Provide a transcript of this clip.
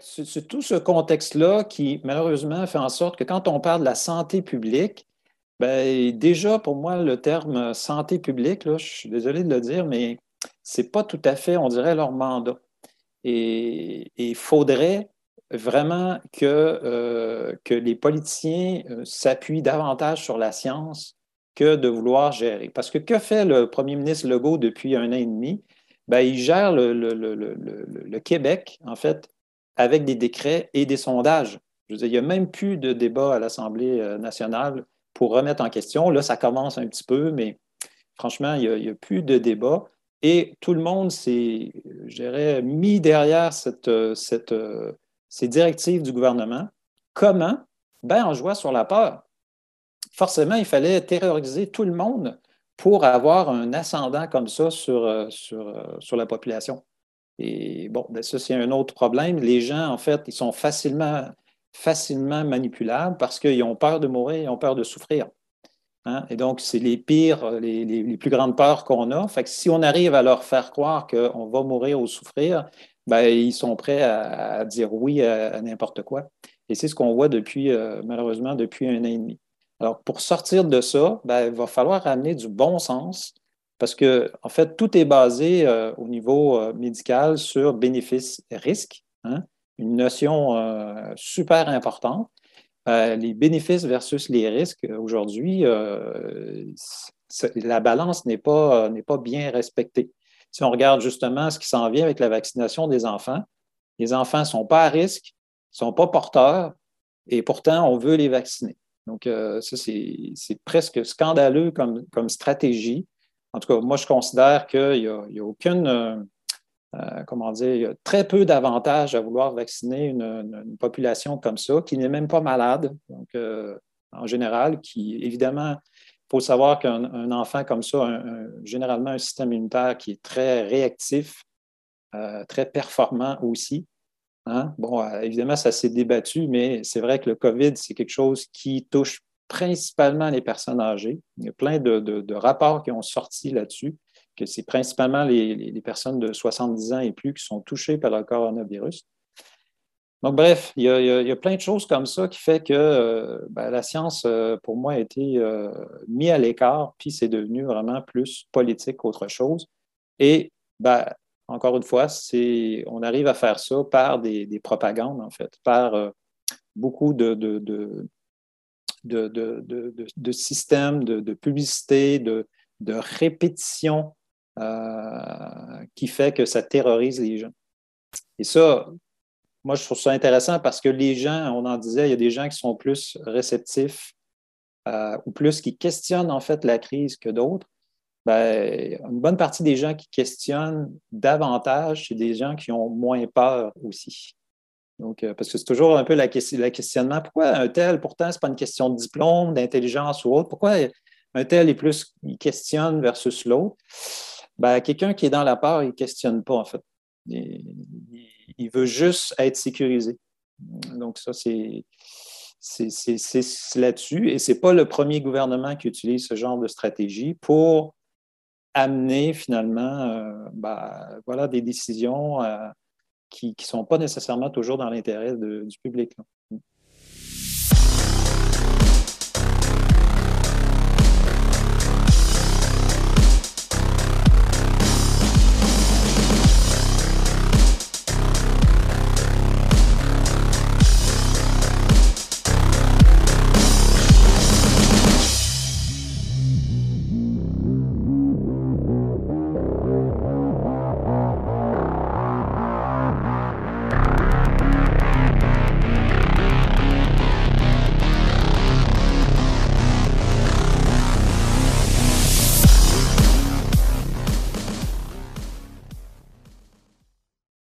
c'est tout ce contexte-là qui, malheureusement, fait en sorte que quand on parle de la santé publique, ben, déjà, pour moi, le terme santé publique, là, je suis désolé de le dire, mais ce n'est pas tout à fait, on dirait, leur mandat. Et il faudrait vraiment que, euh, que les politiciens euh, s'appuient davantage sur la science que de vouloir gérer. Parce que que fait le premier ministre Legault depuis un an et demi? Ben, il gère le, le, Québec, en fait, avec des décrets et des sondages. Je veux dire, il n'y a même plus de débat à l'Assemblée euh, nationale pour remettre en question. Là, ça commence un petit peu, mais franchement, il n'y a, plus de débat. Et tout le monde s'est, je mis derrière cette, cette, ces directives du gouvernement. Comment? Ben, en jouant sur la peur. Forcément, il fallait terroriser tout le monde pour avoir un ascendant comme ça euh, euh, sur la population. Et bon, ben ça, c'est un autre problème. Les gens, en fait, ils sont facilement, facilement manipulables parce qu'ils ont peur de mourir, ils ont peur de souffrir. Hein? Et donc, c'est les pires, les, plus grandes peurs qu'on a. Fait que si on arrive à leur faire croire qu'on va mourir ou souffrir, ben, ils sont prêts à, dire oui à, n'importe quoi. Et c'est ce qu'on voit depuis, euh, malheureusement, depuis un an et demi. Alors, pour sortir de ça, ben, il va falloir amener du bon sens parce que, en fait, tout est basé euh, au niveau euh, médical sur bénéfice-risque, hein, une notion super importante. les bénéfices versus les risques, aujourd'hui, la balance n'est pas, pas bien respectée. Si on regarde justement ce qui s'en vient avec la vaccination des enfants, les enfants ne sont pas à risque, ne sont pas porteurs, et pourtant, on veut les vacciner. Donc, euh, ça, c'est presque scandaleux comme, comme, stratégie. En tout cas, moi, je considère qu'il n'y a, aucune, euh, euh, comment dire, il y a très peu d'avantages à vouloir vacciner une, population comme ça, qui n'est même pas malade, donc, en général, qui, évidemment, il faut savoir qu'un enfant comme ça a généralement un système immunitaire qui est très réactif, euh, très performant aussi. Hein. Bon, euh, évidemment, ça s'est débattu, mais c'est vrai que le COVID, c'est quelque chose qui touche principalement les personnes âgées. Il y a plein de, rapports qui ont sorti là-dessus, que c'est principalement les, personnes de 70 ans et plus qui sont touchées par le coronavirus. Donc, bref, il y, a, plein de choses comme ça qui fait que euh, ben, la science, euh, pour moi, a été euh, mise à l'écart, puis c'est devenu vraiment plus politique qu'autre chose. Et, ben, encore une fois, on arrive à faire ça par des, propagandes, en fait, par beaucoup de, systèmes de, publicité, de, répétition qui fait que ça terrorise les gens. Et ça, moi, je trouve ça intéressant parce que les gens, on en disait, il y a des gens qui sont plus réceptifs euh, ou plus qui questionnent en fait la crise que d'autres. Ben, une bonne partie des gens qui questionnent davantage, c'est des gens qui ont moins peur aussi. Donc, euh, parce que c'est toujours un peu la, le questionnement. Pourquoi un tel, pourtant, ce n'est pas une question de diplôme, d'intelligence ou autre. Pourquoi un tel est plus, il questionne versus l'autre? Ben, quelqu'un qui est dans la peur, il ne questionne pas, en fait. Il, veut juste être sécurisé. Donc, ça, c'est là-dessus. Et ce n'est pas le premier gouvernement qui utilise ce genre de stratégie pour amener finalement euh, ben, voilà, des décisions euh, qui ne sont pas nécessairement toujours dans l'intérêt du public.